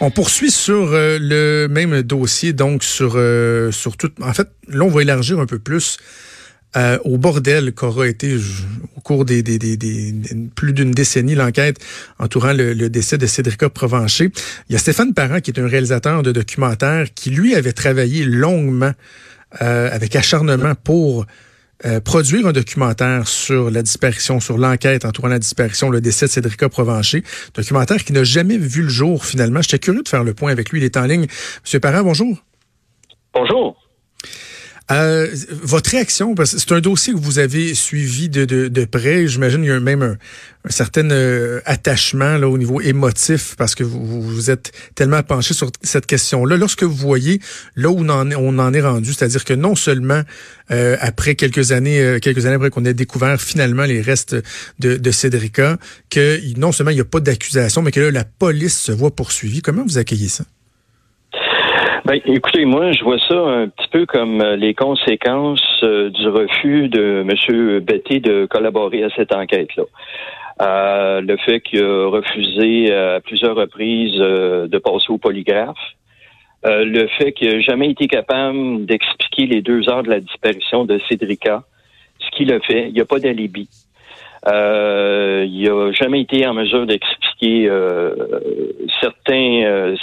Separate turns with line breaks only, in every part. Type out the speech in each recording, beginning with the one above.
On poursuit sur euh, le même dossier, donc sur, euh, sur tout. En fait, là, on va élargir un peu plus euh, au bordel qu'aura été au cours des, plus d'une décennie l'enquête entourant le, décès de Cédrica Provencher. Il y a Stéphane Parent, qui est un réalisateur de documentaires, qui lui avait travaillé longuement avec acharnement pour euh, produire un documentaire sur la disparition, sur l'enquête entourant la disparition, le décès de Cédrica Provencher. Documentaire qui n'a jamais vu le jour finalement. J'étais curieux de faire le point avec lui. Il est en ligne. Monsieur Parent, bonjour.
Bonjour.
Euh, votre réaction, parce que c'est un dossier que vous avez suivi de, de, de près. J'imagine qu'il y a même un, un certain euh, attachement là, au niveau émotif parce que vous, vous êtes tellement penché sur cette question-là. Lorsque vous voyez là où on en, on en est rendu, c'est-à-dire que non seulement euh, après quelques années, euh, quelques années après qu'on ait découvert finalement les restes de, de Cédrica, que non seulement il n'y a pas d'accusation, mais que là, la police se voit poursuivie. Comment vous accueillez ça?
Ben, écoutez, moi, je vois ça un petit peu comme euh, les conséquences euh, du refus de M. Betty de collaborer à cette enquête-là. Euh, le fait qu'il a refusé à plusieurs reprises de passer au polygraphe. le fait qu'il n'a jamais été capable d'expliquer les deux heures de la disparition de Cédrica, ce qu'il a fait. Il n'y a pas d'alibi. il n'a jamais été en mesure d'expliquer certains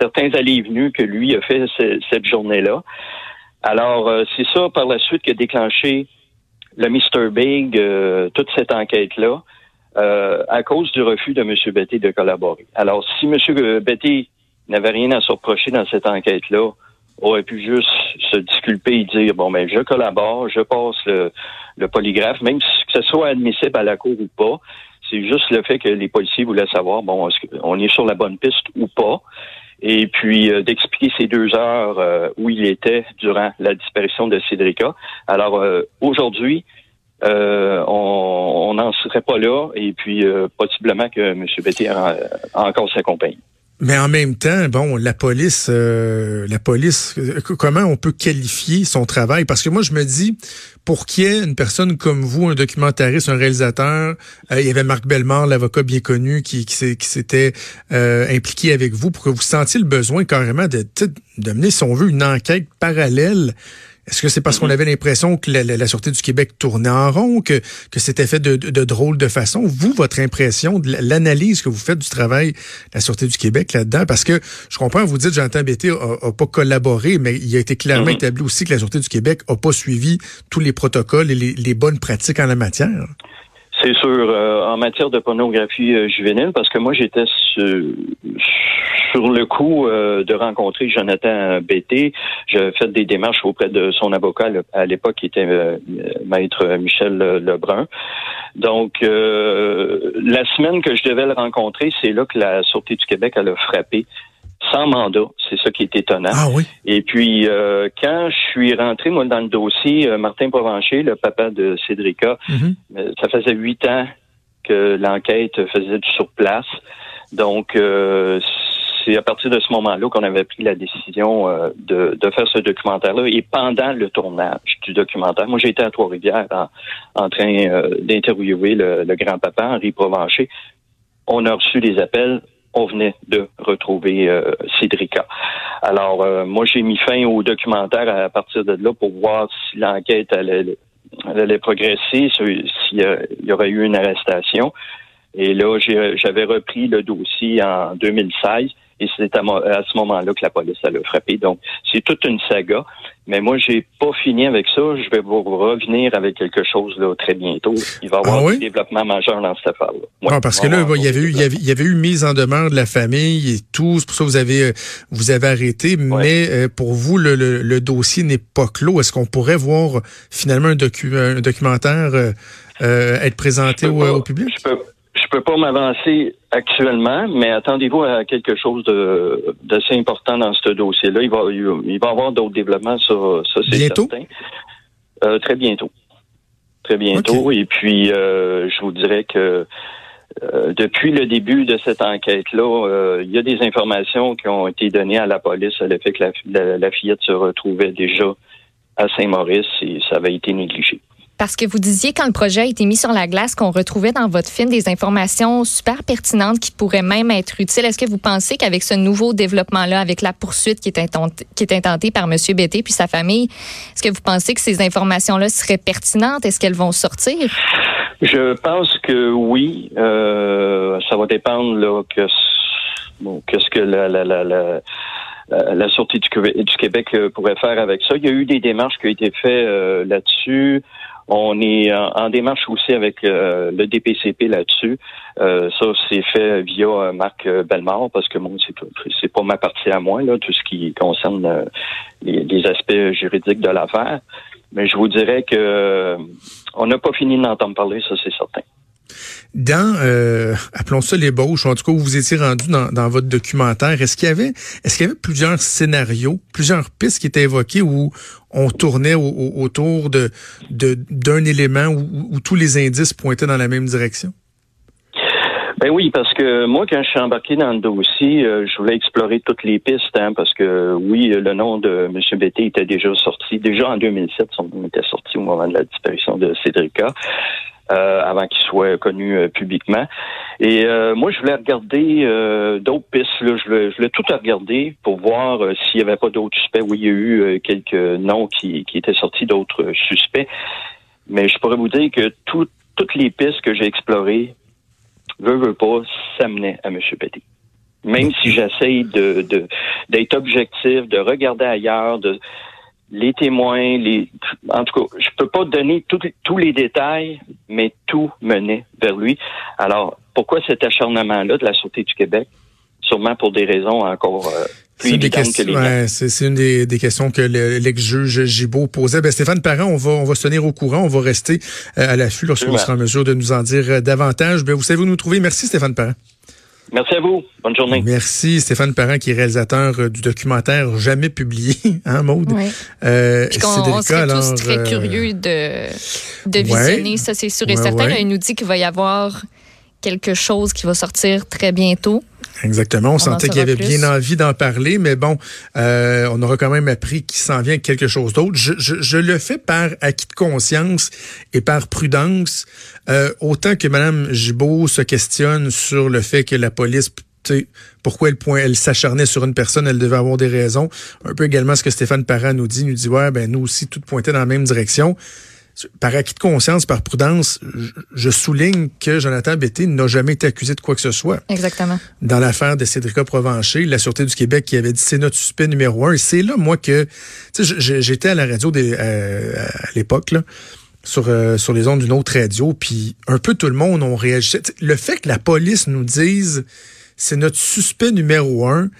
certains allées et venues que lui a fait cette journée-là. Alors, euh, c'est ça par la suite qui a déclenché le Mr. Big, euh, toute cette enquête-là, euh, à cause du refus de M. Betty de collaborer. Alors, si M. Betty n'avait rien à se reprocher dans cette enquête-là, aurait pu juste se disculper et dire bon ben je collabore, je passe le, le polygraphe, même si que ce soit admissible à la cour ou pas. C'est juste le fait que les policiers voulaient savoir bon est-ce qu'on est sur la bonne piste ou pas et puis euh, d'expliquer ces deux heures euh, où il était durant la disparition de Cédrica. Alors euh, aujourd'hui, on n'en serait pas là et puis possiblement que M. Betty a, a encore sa compagnie.
Mais en même temps, bon, la police, euh, la police, euh, comment on peut qualifier son travail? Parce que moi, je me dis, pour qu'il y une personne comme vous, un documentariste, un réalisateur, euh, il y avait Marc Bellemare, l'avocat bien connu, qui, qui s'était impliqué avec vous, pour que vous sentiez le besoin carrément de, de mener, si on veut, une enquête parallèle est-ce que c'est parce qu'on mm-hmm. avait l'impression que la, Sûreté du Québec tournait en rond, que, que c'était fait de, de, drôles de façon? Vous, votre impression de l'analyse que vous faites du travail de la Sûreté du Québec là-dedans, parce que je comprends, vous dites, Jean Bété a, pas collaboré, mais il a été clairement mm-hmm. établi aussi que la Sûreté du Québec a pas suivi tous les protocoles et les, les bonnes pratiques en la matière.
C'est sûr, euh, en matière de pornographie euh, juvénile, parce que moi j'étais sur, le coup euh, de rencontrer Jonathan Bété. J'ai fait des démarches auprès de son avocat à l'époque, qui était maître Michel Lebrun. Donc, la semaine que je devais le rencontrer, c'est là que la Sûreté du Québec a frappé sans mandat. C'est ça qui est étonnant.
Ah oui.
Et puis, euh, quand je suis rentré, moi, dans le dossier, euh, Martin Provencher, le papa de Cédrica, mhm. euh, ça faisait huit ans que l'enquête faisait du surplace. Donc, c'est à partir de ce moment-là qu'on avait pris la décision de, de, faire ce documentaire-là. Et pendant le tournage du documentaire, moi, j'étais à Trois-Rivières en, train d'interviewer le, le grand-papa, Henri Provencher. On a reçu des appels on venait de retrouver euh, Cédrica. Alors, euh, moi, j'ai mis fin au documentaire à partir de là pour voir si l'enquête allait, allait, progresser, s'il y aurait eu une arrestation. Et là, j'avais repris le dossier en 2016 et c'est à, ce moment-là que la police a frappé. Donc, c'est toute une saga. Mais moi, j'ai pas fini avec ça. Je vais vous revenir avec quelque chose là très bientôt. Il va y avoir ah un développement majeur dans cette affaire-là.
Ouais. parce que là, il y avait eu, il y avait, eu mise en demeure de la famille et tout. C'est pour ça que vous avez, euh, vous avez arrêté. Mais euh, pour vous, le, le, dossier n'est pas clos. Est-ce qu'on pourrait voir finalement un, un documentaire euh, être présenté au, public?
Je peux pas m'avancer actuellement, mais attendez-vous à quelque chose d'assez important dans ce dossier-là. Il va, il va y avoir d'autres développements, ça, ça c'est certain. Euh, très bientôt. Très bientôt. Et puis, euh, je vous dirais que euh, depuis le début de cette enquête-là, il y a des informations qui ont été données à la police à l'effet que la, la, fillette se retrouvait déjà à Saint-Maurice et ça avait été négligé.
Parce que vous disiez quand le projet a été mis sur la glace qu'on retrouvait dans votre film des informations super pertinentes qui pourraient même être utiles. Est-ce que vous pensez qu'avec ce nouveau développement-là, avec la poursuite qui est, intentée, par M. Bété puis sa famille, est-ce que vous pensez que ces informations-là seraient pertinentes? Est-ce qu'elles vont sortir?
Je pense que oui. Euh, ça va dépendre là, que bon, qu'est-ce que la, la, du, Québec pourrait faire avec ça. Il y a eu des démarches qui ont été faites là-dessus. On est en, démarche aussi avec euh, le DPCP là-dessus. Euh, ça, c'est fait via euh, Marc Bellemare parce que bon, c'est c'est pas ma partie à moi là, tout ce qui concerne les, aspects juridiques de l'affaire. Mais je vous dirais que on n'a pas fini d'entendre parler, ça c'est certain.
Dans, euh, appelons ça l'ébauche, en tout cas où vous étiez rendu dans, votre documentaire, est-ce qu'il y avait, plusieurs scénarios, plusieurs pistes qui étaient évoquées où on tournait autour d'un élément où, tous les indices pointaient dans la même direction?
Ben oui, parce que moi, quand je suis embarqué dans le dossier, euh, je voulais explorer toutes les pistes, hein, parce que oui, le nom de M. Bété était déjà sorti. Déjà en 2007, son nom était sorti au moment de la disparition de Cédrica. Euh, avant qu'il soit connu euh, publiquement. Et euh, moi, je voulais regarder d'autres pistes. Là. Je, voulais, tout regarder pour voir s'il n'y avait pas d'autres suspects. Oui, il y a eu quelques noms qui, qui étaient sortis d'autres suspects. Mais je pourrais vous dire que toutes les pistes que j'ai explorées, veut, veut pas, s'amenaient à M. Petit. Même si j'essaye de, d'être objectif, de regarder ailleurs, de les témoins, les en tout cas, je peux pas donner tous les détails, mais tout menait vers lui. Alors, pourquoi cet acharnement-là de la Sûreté du Québec? Sûrement pour des raisons encore euh, plus évidentes que les ouais,
C'est une des, des, questions que l'ex-juge Gibault posait. Ben, Stéphane Parent, on va, on va se tenir au courant, on va rester euh, à l'affût lorsqu'on sera en mesure de nous en dire euh, davantage. Ben, vous savez où nous trouver? Merci Stéphane Parent.
Merci à vous. Bonne journée.
Merci Stéphane Parent, qui est réalisateur euh, du documentaire jamais publié, hein, Maude?
Oui. Euh, on, serait tous très euh, curieux de, de visionner, ça c'est sûr et certain. il nous dit qu'il va y avoir quelque chose qui va sortir très bientôt.
Exactement. On, sentait qu'il y avait bien envie d'en parler, mais bon, euh, on aura quand même appris qu'il s'en vient quelque chose d'autre. Je, je, je, le fais par acquis de conscience et par prudence, euh, autant que Mme Gibault se questionne sur le fait que la police pourquoi elle, point, elle s'acharnait sur une personne, elle devait avoir des raisons. Un peu également ce que Stéphane Parent nous dit, nous dit, ouais, ben nous aussi, tout pointait dans la même direction par acquis de conscience, par prudence, je souligne que Jonathan Betté n'a jamais été accusé de quoi que ce soit.
Exactement.
Dans l'affaire de Cédrica Provencher, la Sûreté du Québec qui avait dit c'est notre suspect numéro un. Et c'est là, moi, que j'étais à la radio des, euh, à l'époque, là sur, euh, sur les ondes d'une autre radio, puis un peu tout le monde on réagi. Le fait que la police nous dise c'est notre suspect numéro un,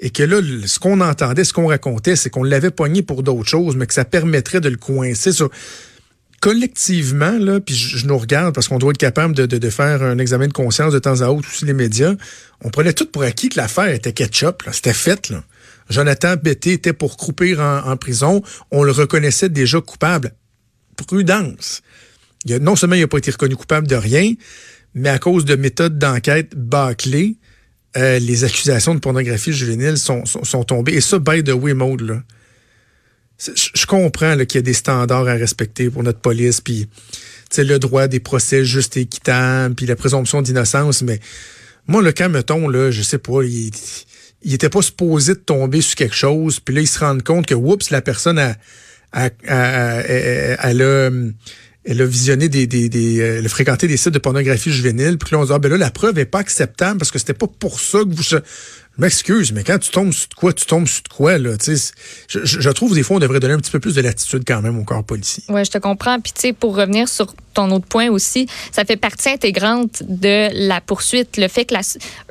et que là, ce qu'on entendait, ce qu'on racontait, c'est qu'on l'avait pogné pour d'autres choses, mais que ça permettrait de le coincer sur collectivement, puis je, nous regarde parce qu'on doit être capable de, faire un examen de conscience de temps à autre, aussi les médias, on prenait tout pour acquis que l'affaire était ketchup, c'était fait. Là. Jonathan Betté était pour croupir en, prison, on le reconnaissait déjà coupable. Prudence. Non seulement il n'a pas été reconnu coupable de rien, mais à cause de méthodes d'enquête bâclées, euh, les accusations de pornographie juvénile sont, tombées. Et ça, by the way, mode, je comprends qu'il y a des standards à respecter pour notre police, puis le droit des procès justes et équitables, puis la présomption d'innocence, mais moi, le cas, mettons, là, je sais pas, il, il était pas supposé de tomber sur quelque chose, puis là, il se rend compte que, oups, la personne a, elle a elle a visionné des, des, des elle a fréquenté des sites de pornographie juvénile, puis là on dit ah, ben là la preuve est pas acceptable parce que c'était pas pour ça que vous je m'excuse, mais quand tu tombes sur de quoi, tu tombes sur de quoi, là. Je, je, je, trouve des fois, on devrait donner un petit peu plus de latitude quand même au corps policier.
Oui, je te comprends. Puis, tu sais, pour revenir sur ton autre point aussi, ça fait partie intégrante de la poursuite. Le fait que la,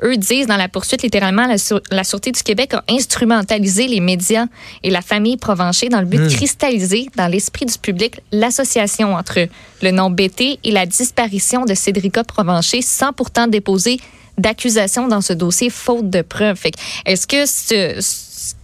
eux disent dans la poursuite, littéralement, la, la, Sûreté du Québec a instrumentalisé les médias et la famille Provencher dans le but de hmm. cristalliser dans l'esprit du public l'association entre le nom BT et la disparition de Cédrica Provencher sans pourtant déposer d'accusations dans ce dossier faute de preuves. Est-ce que ce,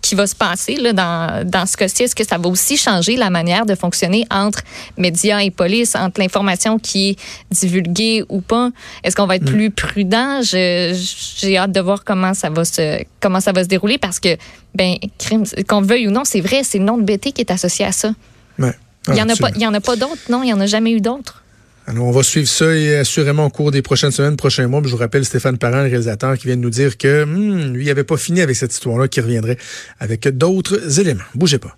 qui va se passer là, dans, dans ce cas-ci, est-ce que ça va aussi changer la manière de fonctionner entre médias et police, entre l'information qui est divulguée ou pas? Est-ce qu'on va être mm. plus prudent? J'ai hâte de voir comment ça va se comment ça va se dérouler parce que ben crime qu'on veuille ou non, c'est vrai, c'est le nom de BT qui est associé à ça.
Ouais.
Il n'y en, a pas, y en a pas d'autres, non? Il n'y en a jamais eu d'autres?
Alors, on va suivre ça et assurément au cours des prochaines semaines, prochains mois. Je vous rappelle Stéphane Parent, le réalisateur, qui vient de nous dire que hmm, lui, il n'avait pas fini avec cette histoire-là, qui reviendrait avec d'autres éléments. Bougez pas.